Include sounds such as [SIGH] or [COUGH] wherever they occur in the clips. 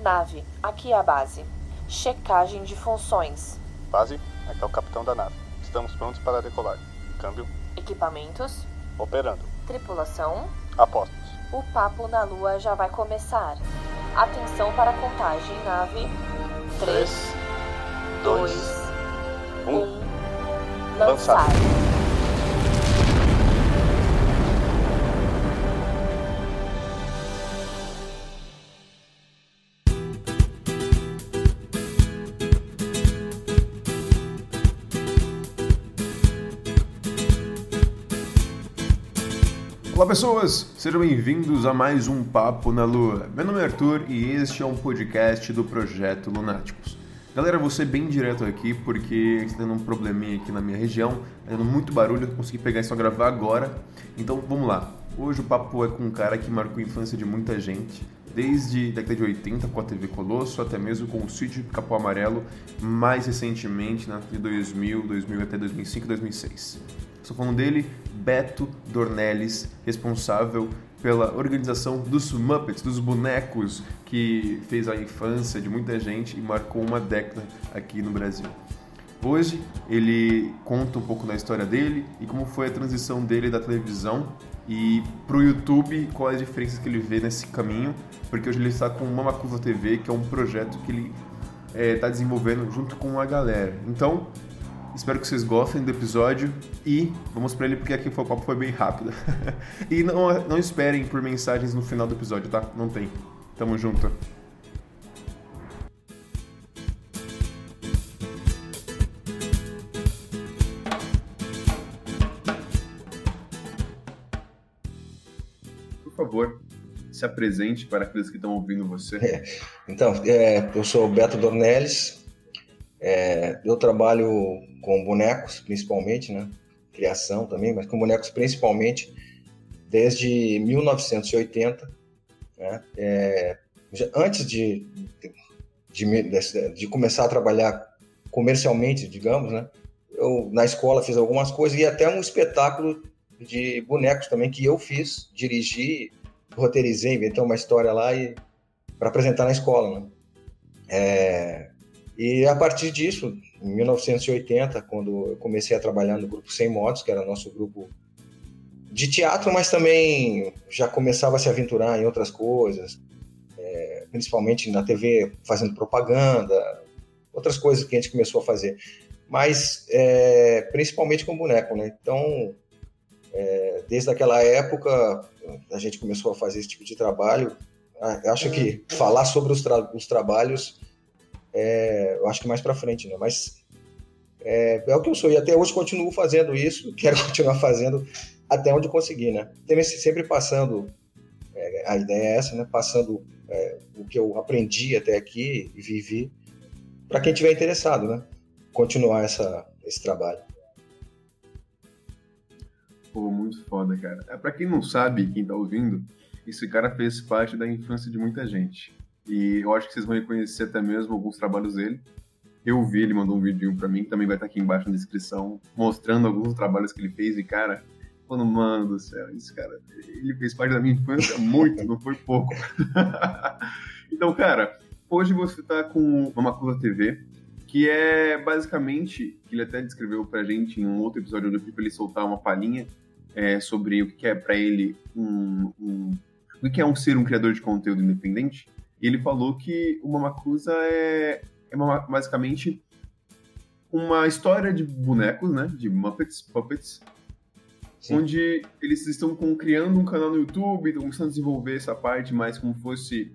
Nave, aqui é a base. Checagem de funções. Base, aqui é o capitão da nave. Estamos prontos para decolar. Câmbio. Equipamentos. Operando. Tripulação. Apostos. O papo na lua já vai começar. Atenção para a contagem, nave. 3, 2, 1. Lançar. Olá pessoas, sejam bem-vindos a mais um Papo na Lua. Meu nome é Arthur e este é um podcast do Projeto Lunáticos. Galera, vou ser bem direto aqui porque está tendo um probleminha aqui na minha região, tá tendo muito barulho, eu consegui pegar e só gravar agora. Então vamos lá. Hoje o papo é com um cara que marcou a infância de muita gente, desde a década de 80 com a TV Colosso, até mesmo com o Sítio Capão Amarelo, mais recentemente na de 2000, 2000 até 2005 2006. Estou falando dele, Beto Dornelles, responsável pela organização dos Muppets, dos bonecos que fez a infância de muita gente e marcou uma década aqui no Brasil. Hoje ele conta um pouco da história dele e como foi a transição dele da televisão e para o YouTube, quais as diferenças que ele vê nesse caminho, porque hoje ele está com o Mamacusa TV, que é um projeto que ele está desenvolvendo junto com a galera. Então, Espero que vocês gostem do episódio e vamos para ele porque aqui o papo foi bem rápido. [LAUGHS] e não, não esperem por mensagens no final do episódio, tá? Não tem. Tamo junto. Por favor, se apresente para aqueles que estão ouvindo você. É, então, é, eu sou o Beto Dornelles. É, eu trabalho com bonecos, principalmente, né? Criação também, mas com bonecos principalmente desde 1980. Né? É, antes de, de, de, começar a trabalhar comercialmente, digamos, né? Eu na escola fiz algumas coisas e até um espetáculo de bonecos também que eu fiz, dirigi, roteirizei, inventei uma história lá e para apresentar na escola, né? É, e a partir disso, em 1980, quando eu comecei a trabalhar no grupo Sem Modos, que era nosso grupo de teatro, mas também já começava a se aventurar em outras coisas, é, principalmente na TV, fazendo propaganda, outras coisas que a gente começou a fazer. Mas é, principalmente com boneco, né? Então, é, desde aquela época, a gente começou a fazer esse tipo de trabalho. Eu acho que falar sobre os, tra os trabalhos é, eu acho que mais para frente, né? Mas é, é, o que eu sou e até hoje continuo fazendo isso, [LAUGHS] quero continuar fazendo até onde conseguir, né? Sempre passando, é, a ideia é essa, né? Passando é, o que eu aprendi até aqui e vivi para quem tiver interessado, né? Continuar essa, esse trabalho. Pô, muito foda, cara. É, para quem não sabe, quem tá ouvindo, esse cara fez parte da infância de muita gente. E eu acho que vocês vão reconhecer até mesmo alguns trabalhos dele. Eu vi, ele mandou um vídeo para mim, também vai estar aqui embaixo na descrição, mostrando alguns trabalhos que ele fez. E, cara, falando, mano do céu, esse cara, ele fez parte da minha infância muito, não foi pouco. [LAUGHS] então, cara, hoje você tá com uma Macula TV, que é basicamente, ele até descreveu pra gente em um outro episódio pedi pra ele soltar uma palhinha é, sobre o que é para ele um, um, o que é um ser um criador de conteúdo independente. E ele falou que o Mamacusa é, é basicamente uma história de bonecos, né? De Muppets, Puppets, Sim. onde eles estão com, criando um canal no YouTube, estão começando a desenvolver essa parte mais como fosse.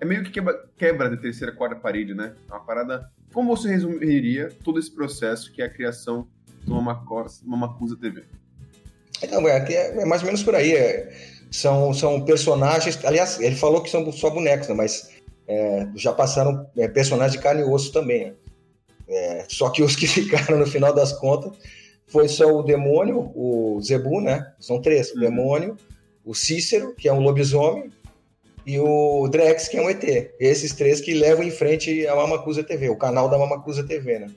É meio que quebra, quebra da terceira, quarta parede, né? É uma parada. Como você resumiria todo esse processo que é a criação do Mamacusa TV? Não, é, é, mais ou menos por aí. É, são, são personagens. Aliás, ele falou que são só bonecos, né? mas é, já passaram é, personagens de carne e osso também. Né? É, só que os que [LAUGHS] ficaram no final das contas foi só o demônio, o Zebu, né? São três: o uhum. demônio, o Cícero, que é um lobisomem, e o Drex, que é um ET. Esses três que levam em frente a Mamacusa TV, o canal da Mamacusa TV, né?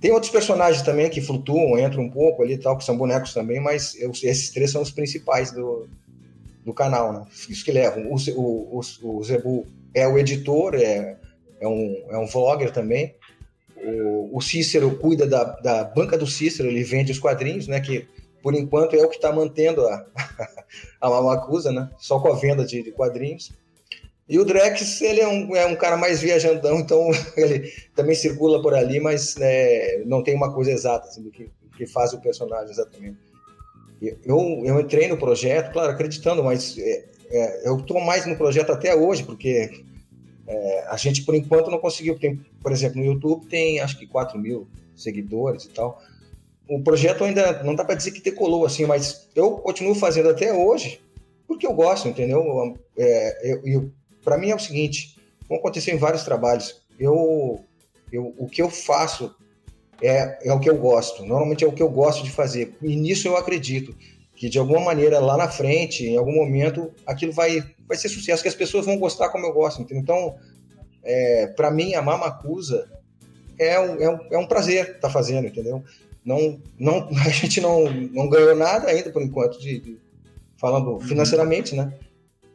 Tem outros personagens também que flutuam, entram um pouco ali e tal, que são bonecos também, mas eu, esses três são os principais do, do canal, né? Isso que levam. O, o, o, o Zebu é o editor, é, é, um, é um vlogger também. O, o Cícero cuida da, da banca do Cícero, ele vende os quadrinhos, né? Que por enquanto é o que está mantendo a, [LAUGHS] a Mamacusa, né? Só com a venda de, de, quadrinhos. E o Drex, ele é um, é um cara mais viajandão, então [LAUGHS] ele também circula por ali, mas né, não tem uma coisa exata assim, do que, que faz o personagem exatamente. Eu, eu entrei no projeto, claro, acreditando, mas é, é, eu estou mais no projeto até hoje, porque é, a gente, por enquanto, não conseguiu. Tem, por exemplo, no YouTube tem acho que 4 mil seguidores e tal. O projeto ainda não dá para dizer que decolou assim, mas eu continuo fazendo até hoje porque eu gosto, entendeu? É, para mim é o seguinte: como aconteceu em vários trabalhos, eu, eu, o que eu faço é, é o que eu gosto. Normalmente é o que eu gosto de fazer. E nisso eu acredito que de alguma maneira lá na frente, em algum momento, aquilo vai, vai ser sucesso, que as pessoas vão gostar como eu gosto. Entendeu? Então, é, para mim, a Mamacusa é um, é um, é um prazer estar tá fazendo, entendeu? Não, não, [LAUGHS] a gente não, não ganhou nada ainda, por enquanto, de, de falando uhum. financeiramente, né?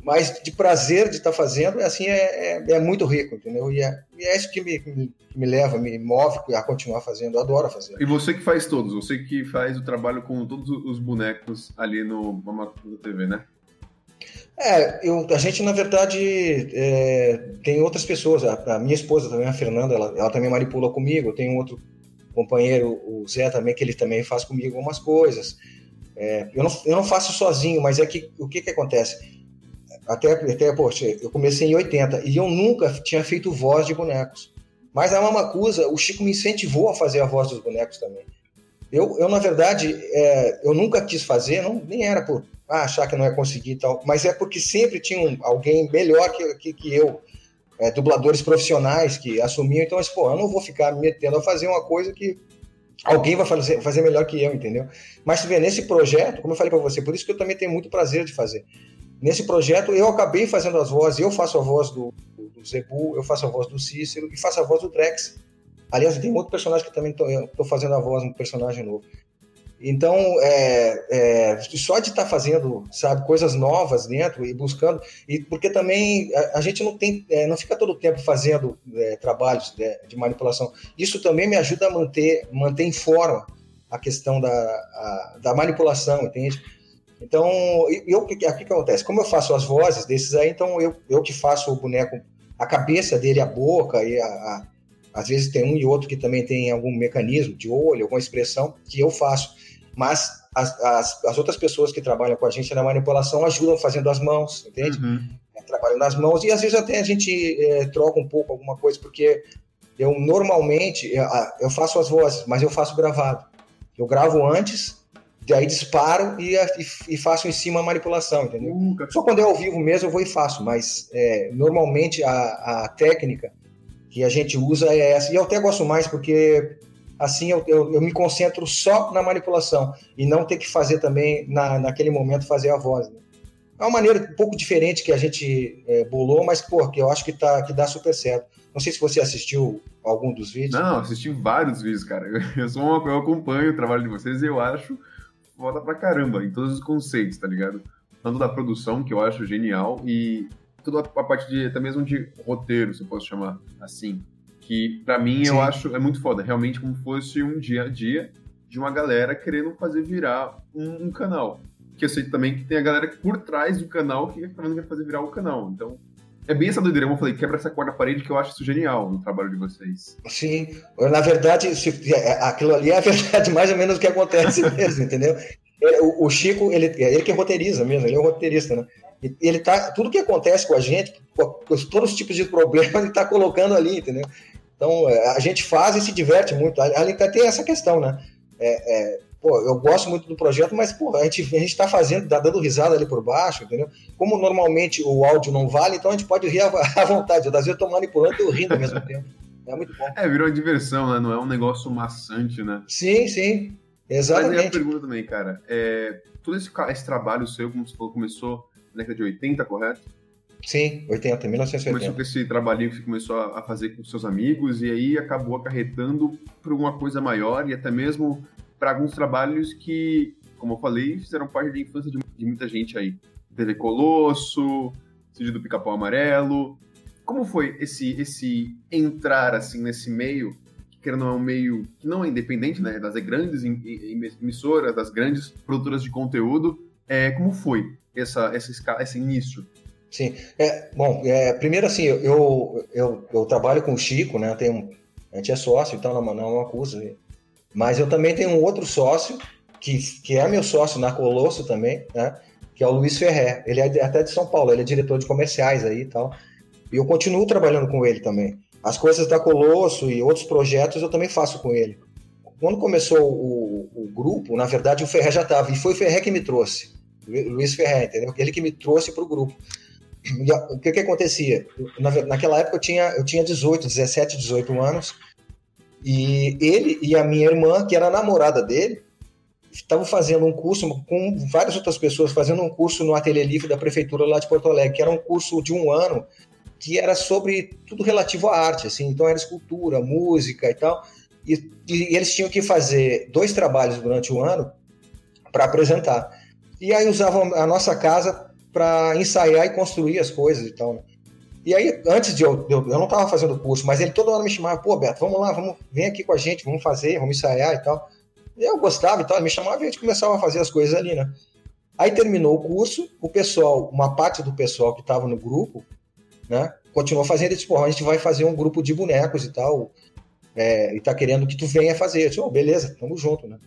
Mas de prazer de estar tá fazendo, assim, é, é, é, muito rico, entendeu? E é, e é isso que me, me, me, leva, me move a continuar fazendo, eu adoro fazer. E você que faz todos, você que faz o trabalho com todos os bonecos ali no Mamacuda TV, né? É, eu, a gente, na verdade, é, tem outras pessoas, a, a, minha esposa também, a Fernanda, ela, ela também manipula comigo, tenho um outro companheiro, o Zé também, que ele também faz comigo algumas coisas. É, eu, não, eu não faço sozinho, mas é que o que que acontece? Até, até, poxa, eu comecei em 80 e eu nunca tinha feito voz de bonecos. Mas a Mamacusa, o Chico me incentivou a fazer a voz dos bonecos também. Eu, eu na verdade, é, eu nunca quis fazer, não, nem era por ah, achar que não ia conseguir e tal, mas é porque sempre tinha um, alguém melhor que, que, que eu, é, dubladores profissionais que assumiam. Então, assim, pô, eu não vou ficar me metendo a fazer uma coisa que alguém vai fazer, fazer melhor que eu, entendeu? Mas, tu vê, nesse projeto, como eu falei para você, por isso que eu também tenho muito prazer de fazer. Nesse projeto, eu acabei fazendo as vozes, eu faço a voz do, do, Zebu, eu faço a voz do Cícero e faço a voz do Drex. Aliás, tem outro personagem que também estou fazendo a voz, um personagem novo. Então, é, é, só de estar tá fazendo, sabe, coisas novas dentro e buscando, e porque também a, a gente não tem, é, não fica todo o tempo fazendo é, trabalhos de, de, manipulação. Isso também me ajuda a manter, manter em forma a questão da, a, da manipulação, entende? Então, eu, o que, que acontece? Como eu faço as vozes desses aí, então eu, eu que faço o boneco, a cabeça dele, a boca, e a, a, às vezes tem um e outro que também tem algum mecanismo de olho, alguma expressão, que eu faço. Mas as, as, as outras pessoas que trabalham com a gente na manipulação ajudam fazendo as mãos, entende? Uhum. É, trabalham nas mãos, e às vezes até a gente é, troca um pouco alguma coisa, porque eu normalmente, eu, eu faço as vozes, mas eu faço gravado. Eu gravo antes aí disparo e, e, e, faço em cima a manipulação, entendeu? Nunca. Só quando é ao vivo mesmo eu vou e faço, mas é, normalmente a, a, técnica que a gente usa é essa. E eu até gosto mais porque assim eu, eu, eu, me concentro só na manipulação e não ter que fazer também na, naquele momento fazer a voz. Né? É uma maneira um pouco diferente que a gente é, bolou, mas pô, que eu acho que, tá, que dá super certo. Não sei se você assistiu algum dos vídeos. Não, assisti vários vídeos, cara. [LAUGHS] Eu, sou uma, eu acompanho o trabalho de vocês e eu acho foda pra caramba em todos os conceitos, tá ligado? Tanto da produção, que eu acho genial, e toda a parte de, até mesmo de roteiro, se eu posso chamar assim. Que para mim Sim. eu acho é muito foda, realmente como fosse um dia a dia de uma galera querendo fazer virar um, um canal. Que eu sei também que tem a galera por trás do canal que também quer fazer virar o canal. Então, é bem essa doideira, como eu falei, quebra essa quarta parede que eu acho isso genial no trabalho de vocês. Sim, na verdade, se, é, aquilo ali é a [LAUGHS] verdade mais ou menos o que acontece [LAUGHS] mesmo, entendeu? O, o, Chico, ele, é ele que roteiriza mesmo, ele é um roteirista, né? Ele tá, tudo que acontece com a gente, todos os tipos de [LAUGHS] problemas, ele tá colocando ali, entendeu? Então, é, a gente faz e se diverte muito. Ali tem essa questão, né? É, é, pô, eu gosto muito do projeto, mas pô, a gente a está fazendo, tá dando risada ali por baixo, entendeu? Como normalmente o áudio não vale, então a gente pode rir à [LAUGHS] vontade. Às vezes eu estou manipulando e eu rindo ao mesmo tempo. É muito bom. É, virou uma diversão, né? Não é um negócio maçante, né? Sim, sim. Exatamente. Mas aí a pergunta também, cara. É, todo esse, esse trabalho seu, como você falou, começou na década de 80, correto? Sim, 80, 1980. Começou com esse trabalhinho que você começou a fazer com seus amigos e aí acabou acarretando para uma coisa maior e até mesmo para alguns trabalhos que, como eu falei, fizeram parte da infância de, de muita gente aí. TV Colosso, Cid do Pica-Pau Amarelo. como foi esse, esse entrar assim nesse meio, que não é um meio que não é independente, né, das grandes emissoras, das grandes produtoras de conteúdo, é, como foi essa, essa, esse início? Sim, é, bom, é, primeiro assim, eu, eu, eu trabalho com o Chico, né, tenho, a gente é sócio, então não, não é uma acusa, mas eu também tenho um outro sócio, que, que é meu sócio na Colosso também, né, que é o Luiz Ferrer, ele é até de São Paulo, ele é diretor de comerciais aí e tal, e eu continuo trabalhando com ele também. As coisas da Colosso e outros projetos eu também faço com ele. Quando começou o, o grupo, na verdade o Ferrer já estava, e foi o Ferrer que me trouxe. Luiz Ferrer, entendeu? Ele que me trouxe para o grupo. O que que acontecia? Na, naquela época eu tinha, eu tinha 18, 17, 18 anos, e ele e a minha irmã, que era namorada dele, estavam fazendo um curso com várias outras pessoas, fazendo um curso no Ateliê Livre da Prefeitura lá de Porto Alegre, que era um curso de um ano, que era sobre tudo relativo à arte, assim, então era escultura, música e tal, e, e eles tinham que fazer dois trabalhos durante o ano para apresentar. E aí usavam a nossa casa para ensaiar e construir as coisas e tal. Né? E aí, antes de eu, eu, eu não estava fazendo curso, mas ele toda hora me chamava, pô, Beto, vamos lá, vamos, vem aqui com a gente, vamos fazer, vamos ensaiar e tal. E eu gostava e tal, ele me chamava e a gente começava a fazer as coisas ali, né? Aí terminou o curso, o pessoal, uma parte do pessoal que estava no grupo, né, continuou fazendo, e disse, pô, a gente vai fazer um grupo de bonecos e tal, é, e tá querendo que tu venha fazer. Eu disse, oh, beleza, tamo junto, né?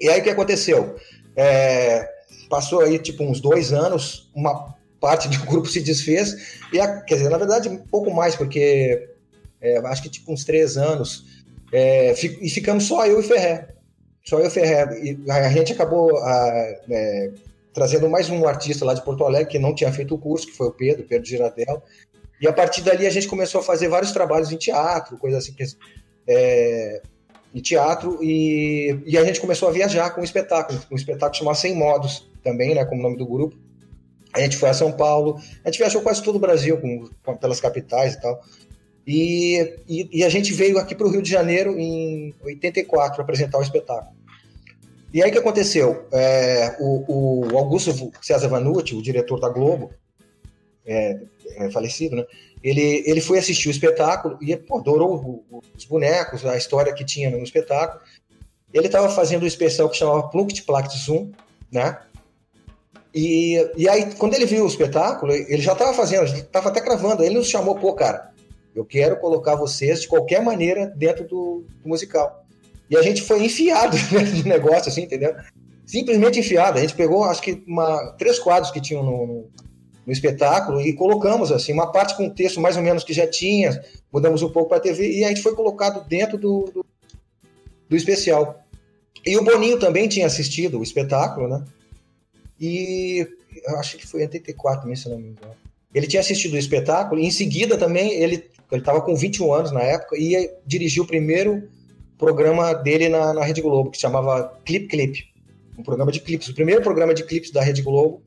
E aí o que aconteceu? É, passou aí tipo uns dois anos, uma parte do [LAUGHS] grupo se desfez, e a, quer dizer, na verdade, um pouco mais, porque é, acho que tipo uns três anos, é, e ficamos só eu e Ferrer. Só eu e Ferrer. E a gente acabou a, é, trazendo mais um artista lá de Porto Alegre que não tinha feito o curso, que foi o Pedro, Pedro Giradel. E a partir dali a gente começou a fazer vários trabalhos em teatro, coisa assim, é, em teatro, e, e a gente começou a viajar com um espetáculo, um espetáculo chamado Sem Modos, também, né, como nome do grupo. A gente foi a São Paulo, a gente viajou quase todo o Brasil, com, com pelas capitais e tal. E, e, e a gente veio aqui para o Rio de Janeiro em 84 apresentar o espetáculo. E aí o que aconteceu? É, o, o, Augusto César Vanucci, o diretor da Globo, é, é falecido, né? Ele, ele foi assistir o espetáculo e pô, adorou os bonecos, a história que tinha no espetáculo. Ele estava fazendo um especial que chamava Plunct Plact Zoom, né? E, e aí, quando ele viu o espetáculo, ele já estava fazendo, estava até gravando. Ele nos chamou, pô, cara, eu quero colocar vocês de qualquer maneira dentro do, do musical. E a gente foi enfiado [LAUGHS] de negócio, assim, entendeu? Simplesmente enfiado. A gente pegou, acho que, uma, três quadros que tinham no, no, no espetáculo e colocamos, assim, uma parte com texto mais ou menos que já tinha, mudamos um pouco para a TV e a gente foi colocado dentro do, do, do especial. E o Boninho também tinha assistido o espetáculo, né? E acho que foi em 84, se não me engano. Ele tinha assistido o espetáculo e em seguida também ele estava com 21 anos na época e dirigiu o primeiro programa dele na, na Rede Globo, que se chamava Clip Clip, um programa de clipes. O primeiro programa de clipes da Rede Globo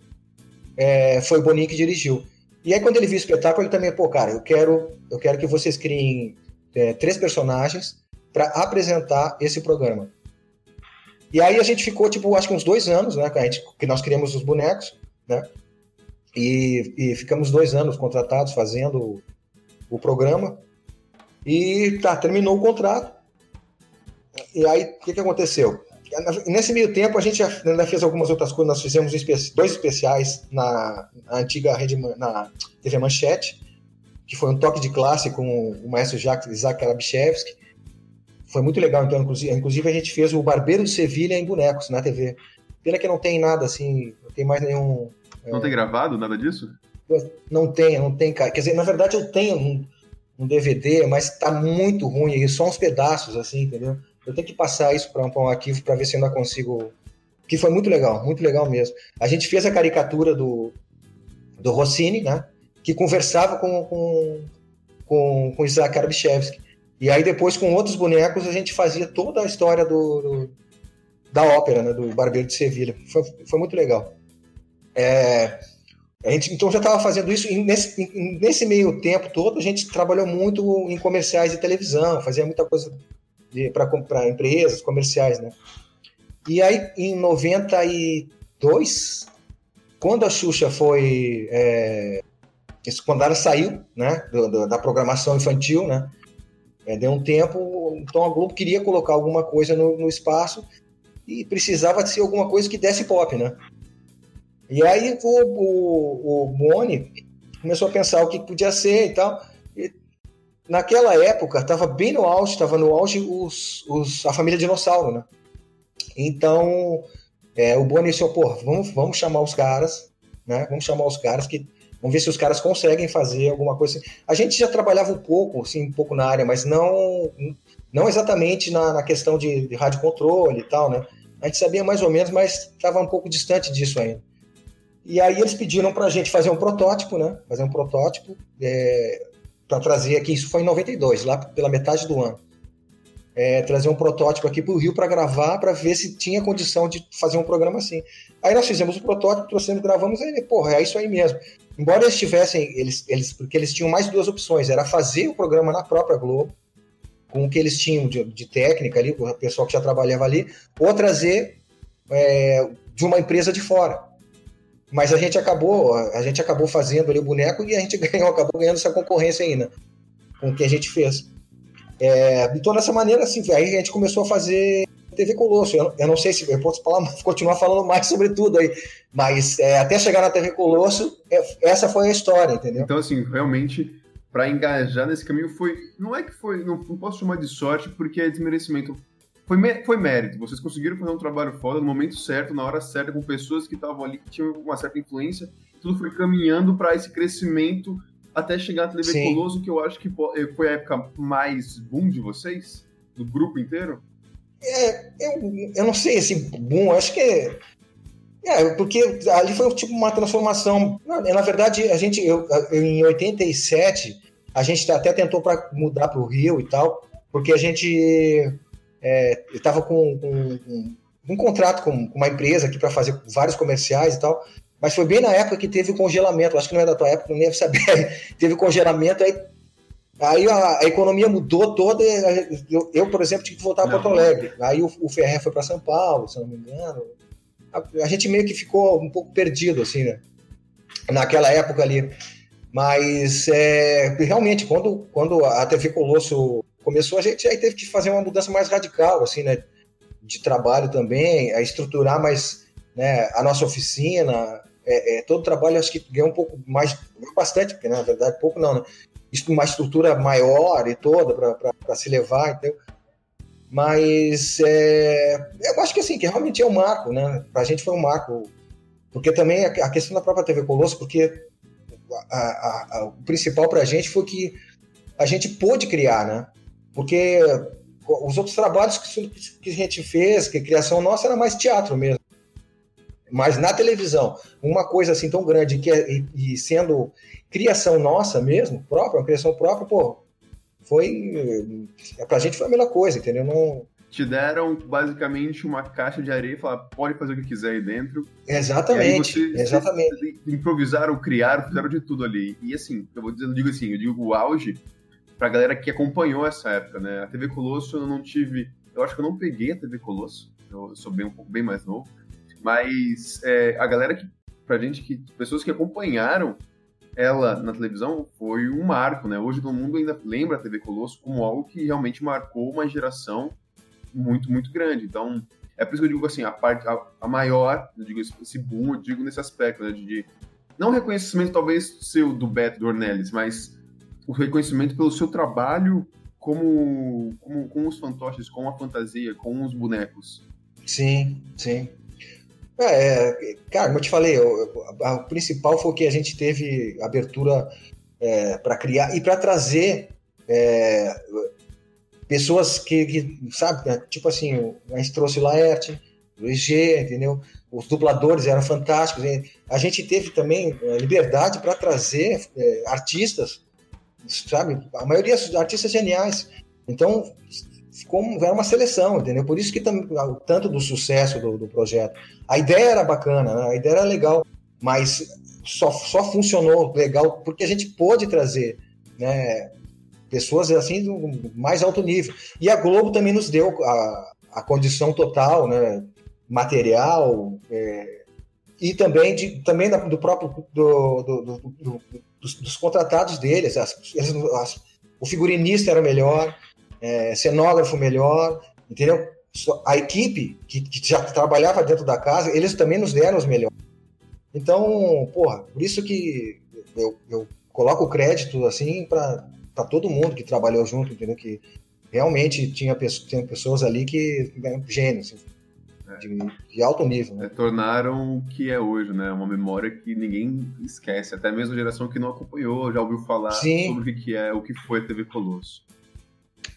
é, foi o Boninho que dirigiu. E aí, quando ele viu o espetáculo, ele também, pô, cara, eu quero, eu quero que vocês criem é, três personagens para apresentar esse programa. E aí a gente ficou, tipo, acho que uns dois anos, né, que, a gente, que nós criamos os bonecos, né, e, e ficamos dois anos contratados fazendo o, o programa. E tá, terminou o contrato. E aí, o que, que aconteceu? Nesse meio tempo, a gente ainda fez algumas outras coisas. Nós fizemos dois especiais na, na antiga rede, na TV Manchete, que foi um toque de classe com o maestro Jacques, Isaac Arabichevski. Foi muito legal, então, inclusive, inclusive a gente fez o Barbeiro de Sevilha em bonecos na TV. Pena que não tem nada assim, não tem mais nenhum. Não é... tem gravado nada disso? Não tem, não tem, cara. Quer dizer, na verdade eu tenho um, um DVD, mas tá muito ruim, só uns pedaços, assim, entendeu? Eu tenho que passar isso para um, arquivo para ver se eu ainda consigo. Que foi muito legal, muito legal mesmo. A gente fez a caricatura do, do Rossini, né? Que conversava com, com, com, com Isaac Arabichevski. E aí depois com outros bonecos a gente fazia toda a história do, do da ópera, né? Do Barbeiro de Sevilha. Foi, foi muito legal. É, a gente então já estava fazendo isso e nesse, nesse meio tempo todo a gente trabalhou muito em comerciais de televisão, fazia muita coisa para empresas comerciais, né? E aí, em 92, quando a Xuxa foi, é, quando ela saiu, né, do, do, da programação infantil, né, é, deu um tempo, então a Globo queria colocar alguma coisa no, no espaço e precisava de ser alguma coisa que desse pop, né? E aí o, o, o Boni começou a pensar o que podia ser e tal. E naquela época, estava bem no auge, estava no auge os, os, a família dinossauro, né? Então, é, o Boni disse, pô, vamos, vamos chamar os caras, né? Vamos chamar os caras que Vamos ver se os caras conseguem fazer alguma coisa assim. A gente já trabalhava um pouco, assim, um pouco na área, mas não, não exatamente na, na questão de, de rádio controle e tal, né? A gente sabia mais ou menos, mas estava um pouco distante disso ainda. E aí eles pediram para a gente fazer um protótipo, né? Fazer um protótipo é, para trazer aqui. Isso foi em 92, lá pela metade do ano. É, trazer um protótipo aqui para o Rio para gravar, para ver se tinha condição de fazer um programa assim. Aí nós fizemos o protótipo, trouxemos, gravamos, e porra, é isso aí mesmo. Embora eles tivessem, eles, eles, porque eles tinham mais duas opções, era fazer o programa na própria Globo, com o que eles tinham de, de técnica ali, o pessoal que já trabalhava ali, ou trazer é, de uma empresa de fora. Mas a gente acabou, a gente acabou fazendo ali o boneco e a gente [LAUGHS] ganhou, acabou ganhando essa concorrência ainda com o que a gente fez. É, então, dessa maneira, assim, aí a gente começou a fazer TV Colosso. Eu, eu não sei se eu posso falar, [LAUGHS] continuar falando mais sobre tudo aí, mas é, até chegar na TV Colosso, é, essa foi a história, entendeu? Então, assim, realmente, para engajar nesse caminho foi. Não é que foi. Não, não posso chamar de sorte, porque é desmerecimento. Foi, foi mérito. Vocês conseguiram fazer um trabalho foda no momento certo, na hora certa, com pessoas que estavam ali, que tinham uma certa influência. Tudo foi caminhando para esse crescimento até chegar na TV Sim. Que eu acho que foi a época mais boom de vocês, do grupo inteiro. É, eu, eu não sei, esse boom, acho que é, é, porque ali foi tipo uma transformação. Na, na verdade, a gente, eu, eu, em 87, a gente até tentou para mudar para o Rio e tal, porque a gente é, estava com, com, com, um contrato com, com uma empresa aqui para fazer vários comerciais e tal. Mas foi bem na época que teve o congelamento. Acho que não é da tua época, não deve saber. [LAUGHS] teve congelamento, aí Aí a, a, economia mudou toda. Eu, eu, por exemplo, tive que voltar a Porto Alegre. Aí o, o Ferrer foi para São Paulo, se não me engano. A, a, gente meio que ficou um pouco perdido, assim, né? Naquela época ali. Mas é, realmente, quando, quando a TV Colosso começou, a gente aí teve que fazer uma mudança mais radical, assim, né? De trabalho também, a estruturar mais né, a nossa oficina. É, é, todo trabalho acho que ganhou um pouco mais, bastante, porque na verdade pouco não, né? uma estrutura maior e toda para se levar, entendeu? Mas é, eu acho que assim, que realmente é um marco, né? Para a gente foi um marco, porque também a questão da própria TV Colosso, porque a, a, a, o principal para a gente foi que a gente pôde criar, né? Porque os outros trabalhos que, que a gente fez, que a criação nossa era mais teatro mesmo. Mas na televisão, uma coisa assim tão grande que é, e, e sendo criação nossa mesmo, própria, uma criação própria, pô, foi. Pra gente foi a melhor coisa, entendeu? Não. Te deram basicamente uma caixa de areia e falaram, pode fazer o que quiser aí dentro. Exatamente. E você, exatamente. Vocês improvisaram, criaram, fizeram de tudo ali. E assim, eu vou dizer, eu digo assim, eu digo o auge pra galera que acompanhou essa época, né? A TV Colosso eu não tive. Eu acho que eu não peguei a TV Colosso. Eu sou bem um pouco bem mais novo. Mas é, a galera que. Pra gente que. Pessoas que acompanharam ela na televisão foi um marco, né? Hoje todo mundo ainda lembra a TV Colosso como algo que realmente marcou uma geração muito, muito grande. Então, é por isso que eu digo assim, a parte a, a maior, eu digo esse boom, eu digo nesse aspecto, né, de, de não reconhecimento talvez seu do Beto Dornelles, mas o reconhecimento pelo seu trabalho como, como com os fantoches, com a fantasia, com os bonecos. Sim, sim. É, cara, como eu te falei, o principal foi que a gente teve abertura é, para criar e para trazer é, pessoas que, que, sabe, né, tipo assim, a gente trouxe o Laerte, o EG, entendeu? Os dubladores eram fantásticos. A gente teve também é, liberdade para trazer é, artistas, sabe? A maioria dos artistas geniais. Então, ficou era uma seleção, entendeu? Por isso que tanto do sucesso do, do projeto. A ideia era bacana, né? a ideia era legal, mas só, só funcionou legal porque a gente pôde trazer, né? Pessoas assim do mais alto nível. E a Globo também nos deu a, a condição total, né? Material é, e também de também do próprio do, do, dos, dos contratados deles. As, as, o figurinista era melhor, é, cenógrafo melhor, entendeu? A equipe que, que, já trabalhava dentro da casa, eles também nos deram os melhores. Então, porra, por isso que eu, eu coloco o crédito assim para todo mundo que trabalhou junto, entendeu? Que realmente tinha, tinha pessoas ali que né, gênios, assim, de, de, alto nível. Né? É, tornaram o que é hoje, né? Uma memória que ninguém esquece, até mesmo a geração que não acompanhou, já ouviu falar Sim. sobre o que é, o que foi a TV Colosso.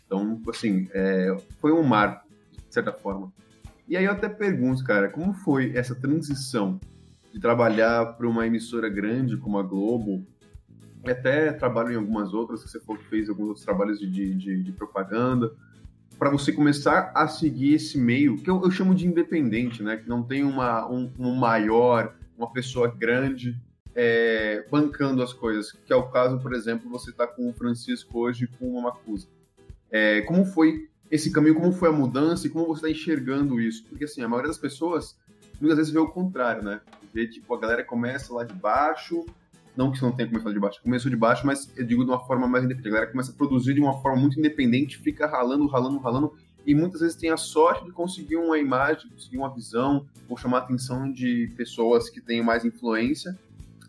Então, assim, é, foi um marco, de certa forma. E aí eu até pergunto, cara, como foi essa transição de trabalhar para uma emissora grande como a Globo, até trabalho em algumas outras, que você fez alguns outros trabalhos de, de, de propaganda, para você começar a seguir esse meio, que eu, eu, chamo de independente, né? Que não tem uma, um, um maior, uma pessoa grande é, bancando as coisas, que é o caso, por exemplo, você está com o Francisco hoje com uma Macusa. É, como foi esse caminho, como foi a mudança e como você está enxergando isso? Porque, assim, a maioria das pessoas muitas vezes vê o contrário, né? Vê, tipo, a galera começa lá de baixo, não que isso não tenha começado de baixo, começou de baixo, mas eu digo de uma forma mais independente. A galera começa a produzir de uma forma muito independente, fica ralando, ralando, ralando, e muitas vezes tem a sorte de conseguir uma imagem, conseguir uma visão, ou chamar a atenção de pessoas que têm mais influência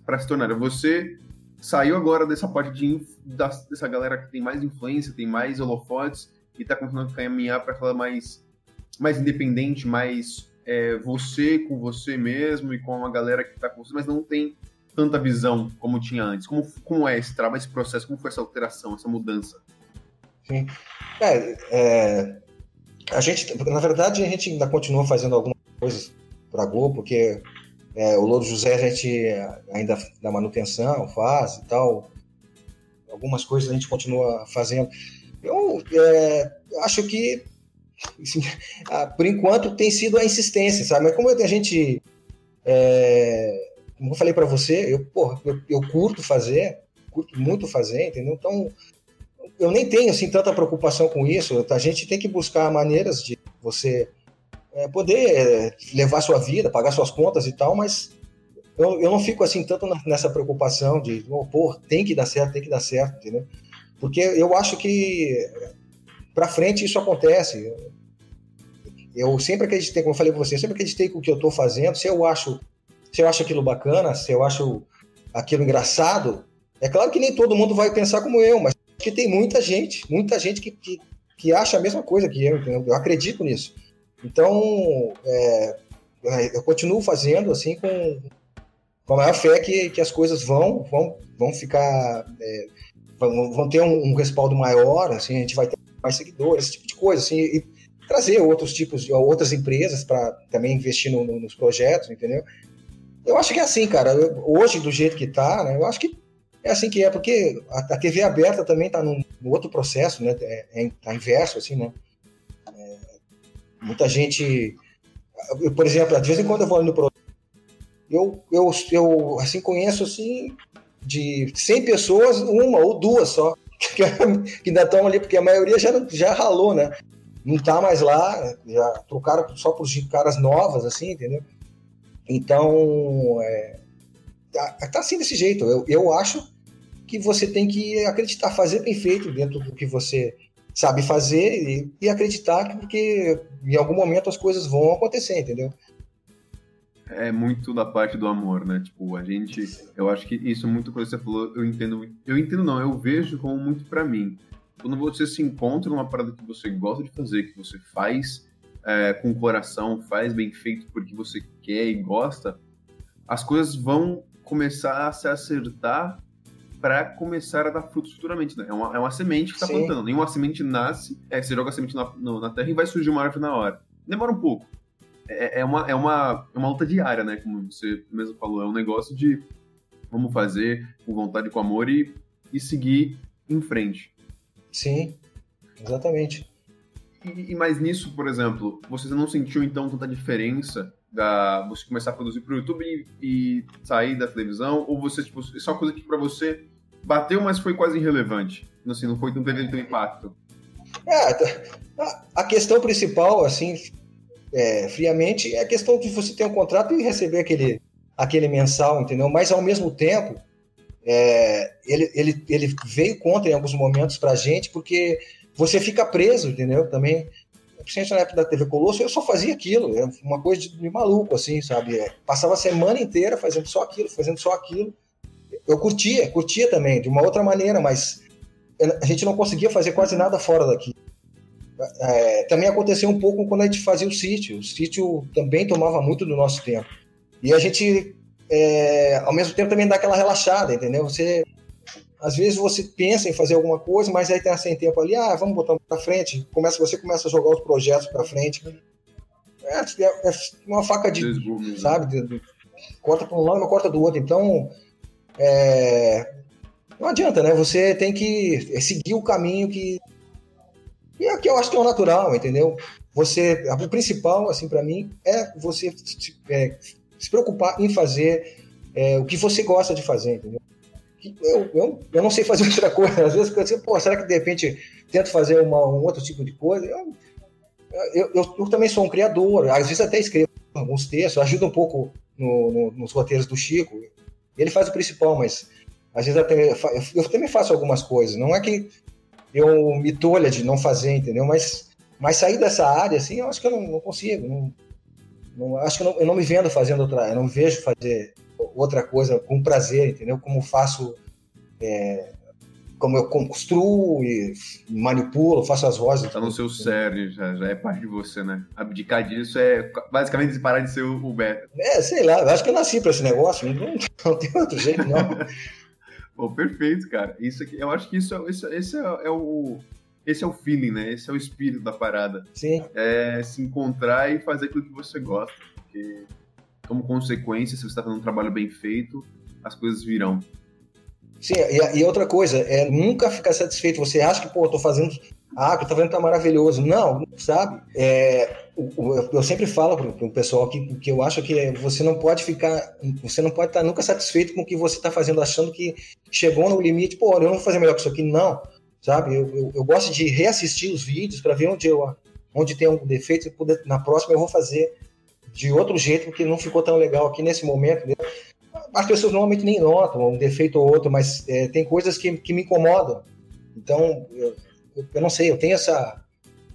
para se tornar. Você saiu agora dessa parte de, dessa galera que tem mais influência, tem mais holofotes, e está começando a caminhar para aquela mais, mais independente, mais é, você com você mesmo e com a galera que está com você, mas não tem tanta visão como tinha antes? Como, como é esse trabalho, esse processo? Como foi essa alteração, essa mudança? Sim. É, é, a gente, na verdade, a gente ainda continua fazendo algumas coisas para Globo, porque é, o Louro José a gente ainda dá manutenção, faz e tal. Algumas coisas a gente continua fazendo. Eu é, acho que, assim, por enquanto, tem sido a insistência, sabe? Mas como a gente é, como eu falei para você, eu, porra, eu, eu, curto fazer, curto muito fazer, entendeu? Então, eu nem tenho assim tanta preocupação com isso. A gente tem que buscar maneiras de você é, poder é, levar sua vida, pagar suas contas e tal, mas eu, eu não fico assim tanto nessa preocupação de, oh, pô, tem que dar certo, tem que dar certo, entendeu? Porque eu acho que para frente isso acontece. Eu sempre acreditei, como eu falei para você, eu sempre acreditei que o que eu estou fazendo, se eu acho se eu acho aquilo bacana, se eu acho aquilo engraçado, é claro que nem todo mundo vai pensar como eu, mas que tem muita gente, muita gente que, que, que acha a mesma coisa que eu, entendeu? eu acredito nisso. Então, é, eu continuo fazendo assim com, com a maior fé que, que as coisas vão, vão, vão ficar, é, vão, vão ter um, um, respaldo maior, assim, a gente vai ter mais seguidores, esse tipo de coisa, assim, e trazer outros tipos de outras empresas para também investir no, no, nos projetos, entendeu? Eu acho que é assim, cara. Eu, hoje, do jeito que tá, né? Eu acho que é assim que é, porque a, a TV aberta também tá num, num outro processo, né? É, é, tá inverso, assim, né? Muita gente... Eu, por exemplo, de vez em quando eu vou no programa, eu, eu, eu, assim, conheço, assim, de 100 pessoas, uma ou duas só, [LAUGHS] que, que ainda estão ali, porque a maioria já, já ralou, né? Não tá mais lá, já trocaram só por caras novas, assim, entendeu? Então, é, tá, tá assim desse jeito. Eu, eu acho que você tem que acreditar, fazer bem feito dentro do que você sabe fazer e, e acreditar que porque em algum momento as coisas vão acontecer, entendeu? É muito da parte do amor, né? Tipo, a gente, eu acho que isso muito que você falou, eu entendo, eu entendo não, eu vejo como muito para mim. Quando você se encontra numa parada que você gosta de fazer, que você faz é, com o coração, faz bem feito porque você quer e gosta, as coisas vão começar a se acertar para começar a dar frutos futuramente. Né? É, uma, é uma semente que está plantando. Nenhuma semente nasce, é, você joga a semente na, no, na terra e vai surgir uma árvore na hora. Demora um pouco. É, é, uma, é, uma, é uma luta diária, né? Como você mesmo falou. É um negócio de vamos fazer com vontade, com amor e, e seguir em frente. Sim, exatamente. E, e mais nisso, por exemplo, você não sentiu então tanta diferença da você começar a produzir para o YouTube e, e, sair da televisão? Ou você, tipo, isso é uma coisa que para você bateu, mas foi quase irrelevante? Assim, não foi tão teve tanto impacto? É, a questão principal, assim, é, friamente, é a questão de você ter um contrato e receber aquele, aquele mensal, entendeu? Mas ao mesmo tempo, é, ele, ele, ele veio contra em alguns momentos pra gente, porque você fica preso, entendeu? Também, principalmente na época da TV Colosso, eu só fazia aquilo, é uma coisa de, de maluco, assim, sabe? É, passava a semana inteira fazendo só aquilo, fazendo só aquilo. Eu curtia, curtia também, de uma outra maneira, mas a gente não conseguia fazer quase nada fora daqui. É, também aconteceu um pouco quando a gente fazia o sítio. O sítio também tomava muito do nosso tempo. E a gente, é, ao mesmo tempo, também dá aquela relaxada, entendeu? Você, às vezes você pensa em fazer alguma coisa, mas aí tem sem tempo ali, ah, vamos botar para frente. Começa, você começa a jogar os projetos para frente. É, é, é, uma faca de, né? sabe, de, corta para um lado, corta do outro. Então, é, não adianta, né? Você tem que seguir o caminho que e é que eu acho que é o natural, entendeu? Você, o principal, assim, para mim, é você se, é, se, preocupar em fazer é, o que você gosta de fazer, entendeu? Eu, eu, eu não sei fazer [LAUGHS] outra coisa. Às vezes eu digo, pô, será que de repente tento fazer uma, um outro tipo de coisa? Eu, eu, eu, também sou um criador, às vezes até escrevo alguns textos, ajuda um pouco no, no, nos roteiros do Chico. Ele faz o principal, mas às vezes até eu também faço algumas coisas. Não é que eu me tolha de não fazer, entendeu? Mas, mas sair dessa área, assim, eu acho que eu não, não consigo. Não, não, acho que não, eu não me vendo fazendo outra, eu não vejo fazer outra coisa com prazer, entendeu? Como faço, é, como eu construo e manipulo, faço as vozes. Tá no seu cérebro, já, já é parte de você, né? Abdicar disso é basicamente parar de ser o Beto. É, sei lá, eu acho que eu nasci para esse negócio, não, não tem outro jeito, não. [LAUGHS] Pô, perfeito, cara. Isso aqui, eu acho que isso, é, isso esse é, é, o esse é o feeling, né? Esse é o espírito da parada. Sim. É se encontrar e fazer aquilo que você gosta, porque como consequência, se você está fazendo um trabalho bem feito, as coisas virão. Sim, e, e, outra coisa, é nunca ficar satisfeito. Você acha que, pô, eu tô fazendo. Ah, que tô vendo tá maravilhoso. Não, sabe? É, eu sempre falo para o pessoal que, que eu acho que você não pode ficar, você não pode estar nunca satisfeito com o que você está fazendo, achando que chegou no limite, pô, eu não vou fazer melhor que isso aqui. Não, sabe? Eu, eu, eu gosto de reassistir os vídeos para ver onde, eu, onde tem um defeito na próxima eu vou fazer de outro jeito, porque não ficou tão legal aqui nesse momento. Né? As pessoas normalmente nem notam um defeito ou outro, mas é, tem coisas que, que me incomodam. Então, eu, eu não sei, eu tenho essa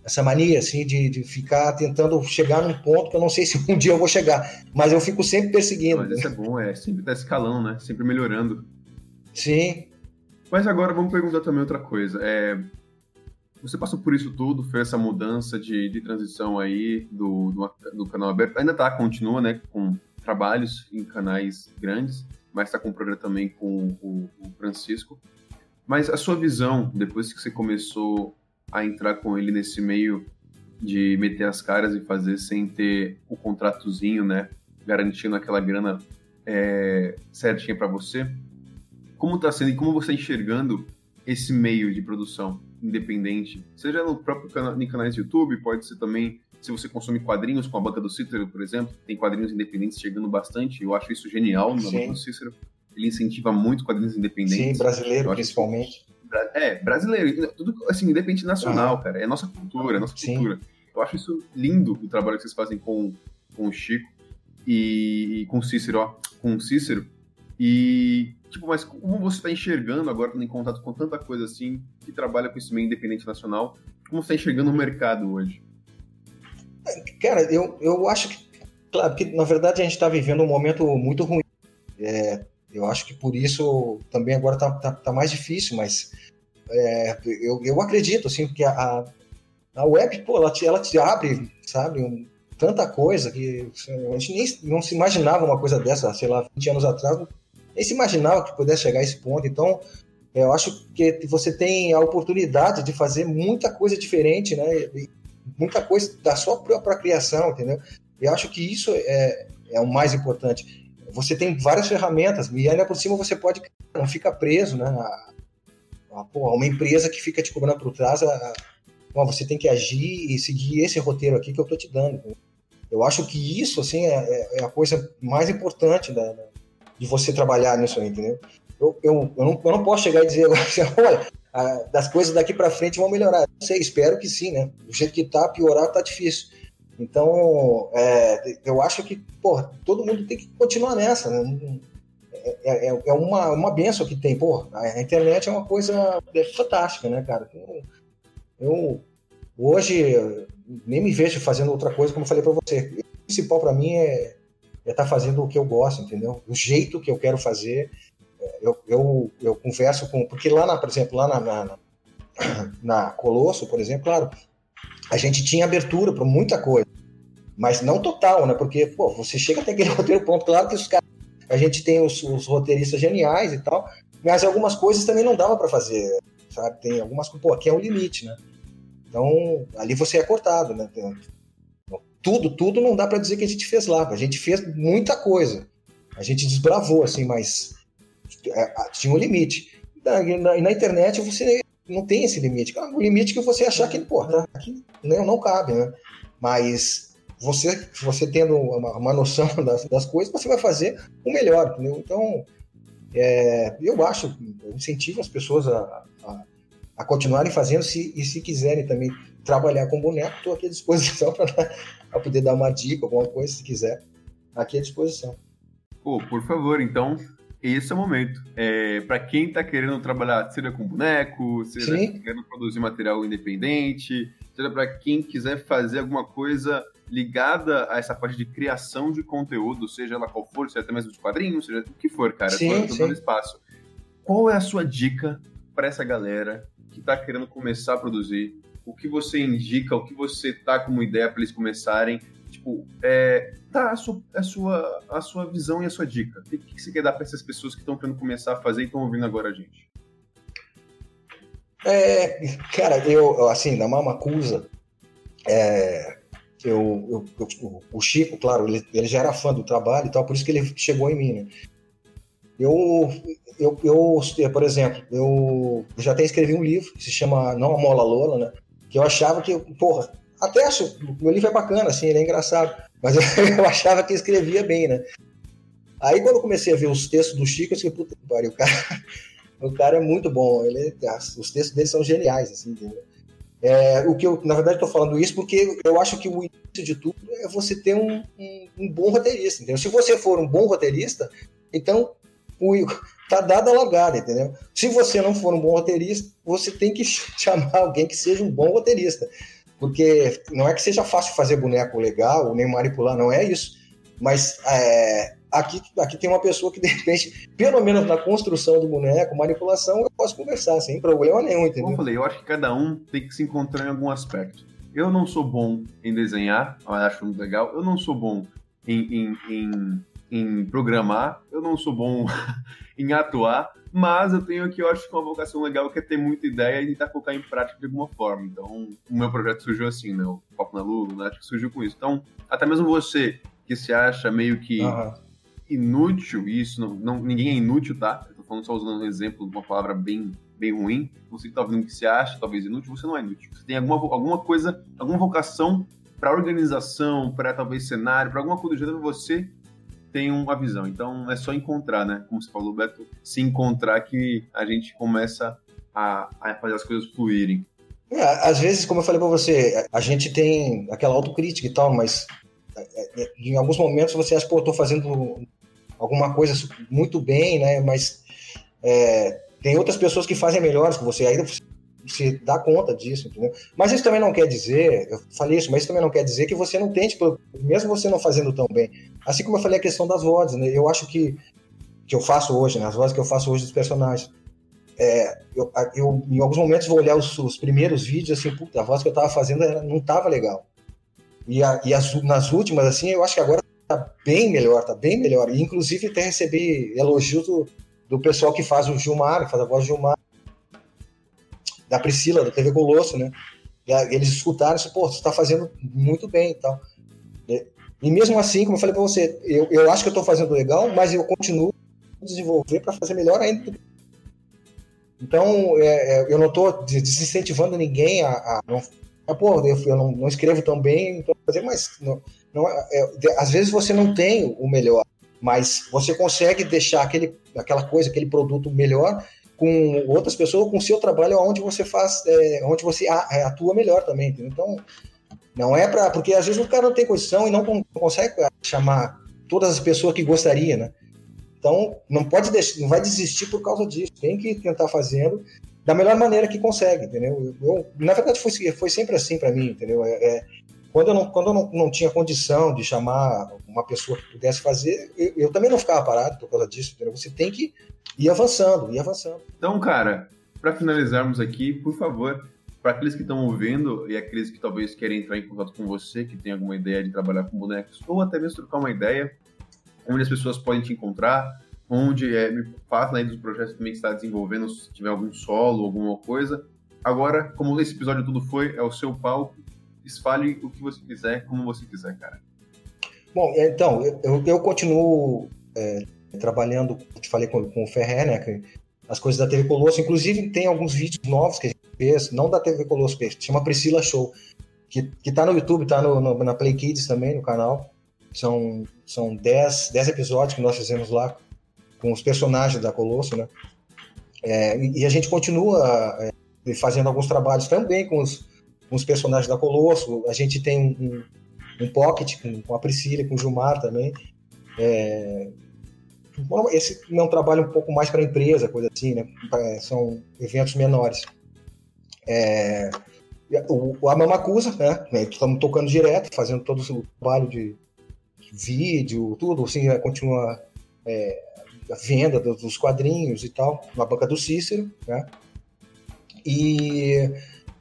essa mania assim de, de ficar tentando chegar num ponto que eu não sei [LAUGHS] se um dia eu vou chegar, mas eu fico sempre perseguindo. Mas isso é bom, é sempre tá escalando, né? Sempre melhorando. Sim. Mas agora vamos perguntar também outra coisa. É, você passou por isso tudo, fez essa mudança de, de transição aí do, do, do, canal aberto. Ainda tá, continua, né, com trabalhos em canais grandes, mas está com um projeto também com o, Francisco. Mas a sua visão, depois que você começou a entrar com ele nesse meio de meter as caras e fazer sem ter o contratozinho, né? Garantindo aquela grana é, certinha para você. Como está sendo e como você está enxergando esse meio de produção independente? Seja no próprio canal, em canais de YouTube, pode ser também se você consome quadrinhos com a banca do Cícero, por exemplo, tem quadrinhos independentes chegando bastante. Eu acho isso genial na banca do Cícero. Ele incentiva muito quadrinhos independentes. Sim, brasileiro principalmente. É, brasileiro. Tudo, assim, independente nacional, cara. É nossa cultura, é nossa Sim. cultura. Eu acho isso lindo, o trabalho que vocês fazem com, com o Chico e, e com o Cícero, ó. Com o Cícero. E, tipo, mas como você está enxergando agora, tendo em contato com tanta coisa assim, que trabalha com esse meio independente nacional, como você está enxergando o mercado hoje? Cara, eu, eu acho que, claro, que na verdade a gente está vivendo um momento muito ruim. É, eu acho que por isso também agora tá, tá, tá mais difícil, mas é, eu, eu acredito, assim, porque a, a web, pô, ela te, ela te abre, sabe, um, tanta coisa que a gente nem não se imaginava uma coisa dessa, sei lá, 20 anos atrás, nem se imaginava que pudesse chegar a esse ponto. Então, eu acho que você tem a oportunidade de fazer muita coisa diferente, né? Muita coisa da sua própria criação, entendeu? Eu acho que isso é, é o mais importante você tem várias ferramentas e ainda por cima você pode não fica preso, né? A, a, uma empresa que fica te cobrando por trás, a, a, você tem que agir e seguir esse roteiro aqui que eu tô te dando. Eu acho que isso, assim, é, é, é a coisa mais importante da, da, de você trabalhar nisso aí, entendeu? Eu, eu, eu, não, eu não posso chegar e dizer [LAUGHS] assim, olha, das coisas daqui para frente vão melhorar. Não sei, espero que sim, né? Do jeito que tá, piorar tá difícil. Então, é, eu acho que, porra, todo mundo tem que continuar nessa, né? é, é, é uma, uma benção que tem. Pô, a internet é uma coisa fantástica, né, cara? Eu, eu hoje nem me vejo fazendo outra coisa, como eu falei para você. O principal para mim é estar tá fazendo o que eu gosto, entendeu? O jeito que eu quero fazer. Eu, eu, eu converso com. Porque lá, na, por exemplo, lá na, na, na [CLEARS THROAT] Colosso, por exemplo, claro, a gente tinha abertura para muita coisa, mas não total, né? Porque, pô, você chega até aquele [LAUGHS] roteiro pronto, claro que os caras a gente tem os, os roteiristas geniais e tal, mas algumas coisas também não dava para fazer, sabe? Tem algumas pô, aqui é o limite, né? Então, ali você é cortado, né? Tudo, tudo não dá para dizer que a gente fez lá. A gente fez muita coisa. A gente desbravou, assim, mas é, tinha um limite. E na, na, internet você não tem esse limite. O limite que você achar que, pô, tá, aqui não, não cabe, né? Mas você, você tendo uma, uma noção [LAUGHS] das, das, coisas, você vai fazer o melhor, entendeu? Então, é, eu acho, eu incentivo as pessoas a, a, a, continuarem fazendo se, e se quiserem também trabalhar com boneco, estou aqui à disposição [LAUGHS] para poder dar uma dica, alguma coisa, se quiser, aqui à disposição. Pô, por favor, então, esse é o momento. É, para quem está querendo trabalhar, seja com boneco, seja Sim. querendo produzir material independente, seja para quem quiser fazer alguma coisa ligada a essa parte de criação de conteúdo, seja ela qual for, seja até mesmo de quadrinhos, seja o que for, cara. Sim, tô, sim. espaço. Qual é a sua dica para essa galera que está querendo começar a produzir? O que você indica, o que você tá como ideia para eles começarem? Tipo, é, tá a sua, a, sua, a sua visão e a sua dica. O que, que você quer dar para essas pessoas que estão querendo começar a fazer e estão ouvindo agora a gente? É, cara, eu, assim, da Mamacusa, é, eu, eu, eu, o Chico, claro, ele, ele já era fã do trabalho e tal, por isso que ele chegou em mim, né? Eu, eu, eu, por exemplo, eu já até escrevi um livro que se chama Não Amola Lola, né? Que eu achava que, porra, até acho, meu livro é bacana, assim, ele é engraçado, mas eu, [LAUGHS] achava que escrevia bem, né? Aí quando eu comecei a ver os textos do Chico, eu disse, puta que pariu, o cara, [LAUGHS] o cara é muito bom, ele, os textos dele são geniais, assim, entendeu? É, o que eu, na verdade, estou falando isso porque eu acho que o início de tudo é você ter um, um, um bom roteirista, entendeu? Se você for um bom roteirista, então o, tá dada a largada, entendeu? Se você não for um bom roteirista, você tem que [LAUGHS] chamar alguém que seja um bom roteirista, porque não é que seja fácil fazer boneco legal, nem manipular, não é isso, mas é, aqui, aqui tem uma pessoa que, de repente, pelo menos na construção do boneco, manipulação, eu posso conversar sem problema nenhum, entendeu? Como eu falei, eu acho que cada um tem que se encontrar em algum aspecto. Eu não sou bom em desenhar, mas acho muito legal. Eu não sou bom em, em, em, em programar, eu não sou bom [LAUGHS] em atuar, mas eu tenho aqui, eu acho que uma vocação legal que é ter muita ideia e tentar colocar em prática de alguma forma. Então, o meu projeto surgiu assim, né? O Papo na Lua, o Lunático surgiu com isso. Então, até mesmo você que se acha meio que uhum inútil, e isso não, não, ninguém é inútil, tá? Eu tô falando só usando um exemplo de uma palavra bem, bem ruim. Você que tá ouvindo que se acha talvez inútil, você não é inútil. Você tem alguma, alguma coisa, alguma vocação para organização, para talvez cenário, para alguma coisa do gênero, você tem uma visão. Então é só encontrar, né? Como você falou, Beto, se encontrar que a gente começa a, a fazer as coisas fluírem. É, às vezes, como eu falei para você, a gente tem aquela autocrítica e tal, mas é, é, em alguns momentos você acha, pô, eu tô fazendo alguma coisa muito bem, né? Mas é, tem outras pessoas que fazem melhores que você, ainda você dá conta disso, entendeu? Mas isso também não quer dizer, eu falei isso, mas isso também não quer dizer que você não tipo, mesmo você não fazendo tão bem. Assim como eu falei a questão das vozes, né? Eu acho que que eu faço hoje, né? As vozes que eu faço hoje dos personagens. É, eu, eu, em alguns momentos vou olhar os, os, primeiros vídeos assim, puta, a voz que eu tava fazendo não tava legal. E, a, e as, nas últimas, assim, eu acho que agora tá bem melhor, tá bem melhor. E, inclusive, até recebi elogios do, do pessoal que faz o Gilmar, que faz a voz do Gilmar, da Priscila, da TV Colosso, né? Eles escutaram e pô, você tá fazendo muito bem e tal. E, mesmo assim, como eu falei para você, eu, eu acho que eu tô fazendo legal, mas eu continuo a desenvolver para fazer melhor ainda. Então, é, é, eu não estou desincentivando ninguém a, a não, ah, pô, eu, eu não, não, escrevo tão bem, então fazer, mas não, não, é, é às vezes você não tem o melhor, mas você consegue deixar aquele, aquela coisa, aquele produto melhor com outras pessoas, com o seu trabalho, onde você faz, é, onde você é, atua melhor também, entendeu? Então, não é para porque às vezes o cara não tem condição e não consegue chamar todas as pessoas que gostaria, né? Então, não pode deixar, não vai desistir por causa disso. Tem que tentar fazendo da melhor maneira que consegue, entendeu? Eu, na verdade, foi, foi sempre assim para mim, entendeu? É, é, quando eu, não, quando eu não, não tinha condição de chamar uma pessoa que pudesse fazer, eu, eu, também não ficava parado por causa disso, entendeu? Você tem que ir avançando, ir avançando. Então, cara, para finalizarmos aqui, por favor, para aqueles que estão ouvindo e aqueles que talvez querem entrar em contato com você, que tem alguma ideia de trabalhar com bonecos, ou até mesmo trocar uma ideia, onde as pessoas podem te encontrar, onde é, me fala aí dos projetos também que está desenvolvendo, se tiver algum solo, alguma coisa. Agora, como esse episódio tudo foi, é o seu palco, espalhe o que você quiser, como você quiser, cara. Bom, então, eu, eu continuo é, trabalhando, te falei com, com o Ferrer, né, as coisas da TV Colosso, inclusive tem alguns vídeos novos que a gente fez, não da TV Colosso, chama Priscila Show, que, que tá no YouTube, tá no, no, na Play Kids também, no canal, são, são dez, dez episódios que nós fizemos lá com os personagens da Colosso, né, é, e, e, a gente continua é, fazendo alguns trabalhos também com os, os personagens da Colosso, a gente tem um, um, pocket com, com, a Priscila, com o Gilmar também, é, esse é um trabalho um pouco mais para a empresa, coisa assim, né? São eventos menores. É, o, a Mamacusa, né? Estamos tocando direto, fazendo todo o trabalho de vídeo, tudo, assim, né? continua é, a venda dos quadrinhos e tal, na banca do Cícero, né? E,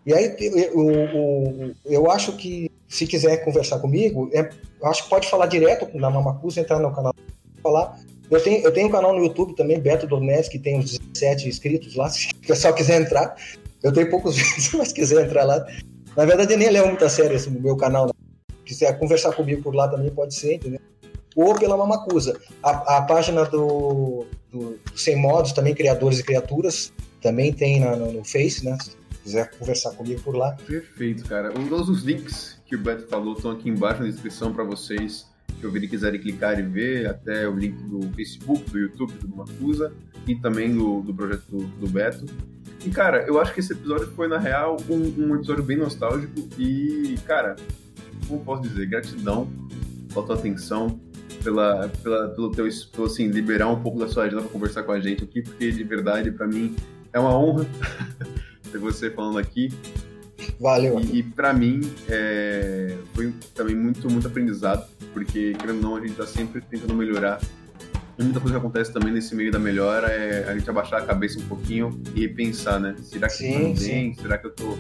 e aí eu, eu acho que se quiser conversar comigo, é, acho que pode falar direto na Mamacusa, entrar no canal falar eu tenho, eu tenho um canal no YouTube também, Beto Dornelles, que tem uns 17 inscritos lá, [LAUGHS] se o pessoal quiser entrar. Eu tenho poucos [LAUGHS] vídeos, mas quiser entrar lá. Na verdade, eu nem levo muita sério esse no meu canal. Né? Quiser conversar comigo por lá também pode ser, entendeu? Ou pela Mamacusa. A, a página do, do, do, Sem Modos, também Criadores e Criaturas, também tem na, no, no Face, né? Se quiser conversar comigo por lá. Perfeito, cara. Um dos links que o Beto falou estão aqui embaixo na descrição para vocês que ouvirem quiserem clicar e ver, até o link do Facebook, do YouTube do Macusa e também do, do projeto do, do, Beto. E, cara, eu acho que esse episódio foi, na real, um, um episódio bem nostálgico e, cara, como posso dizer, gratidão pela tua atenção, pela, pela, pelo teu, pelo, assim, liberar um pouco da sua agenda para conversar com a gente aqui, porque, de verdade, para mim, é uma honra [LAUGHS] ter você falando aqui. Valeu. E, e para mim é, foi também muito, muito aprendizado, porque, querendo ou não, a gente tá sempre tentando melhorar. E muita coisa que acontece também nesse meio da melhora é a gente abaixar a cabeça um pouquinho e pensar, né? Será que sim, eu bem? Será que eu tô.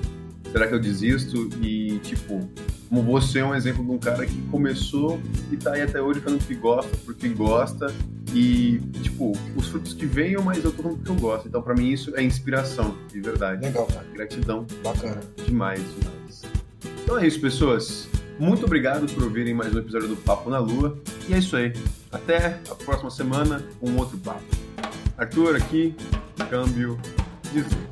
Será que eu desisto? E, tipo, como você é um exemplo de um cara que começou e tá aí até hoje falando que gosta, porque gosta, e, tipo, os frutos que venham, mas eu tô falando que eu gosto. Então, pra mim, isso é inspiração, de verdade. Legal, cara. Gratidão. Bacana. Demais, demais. Então é isso, pessoas. Muito obrigado por ouvirem mais um episódio do Papo na Lua. E é isso aí. Até a próxima semana com um outro papo. Arthur aqui, câmbio de Zoom.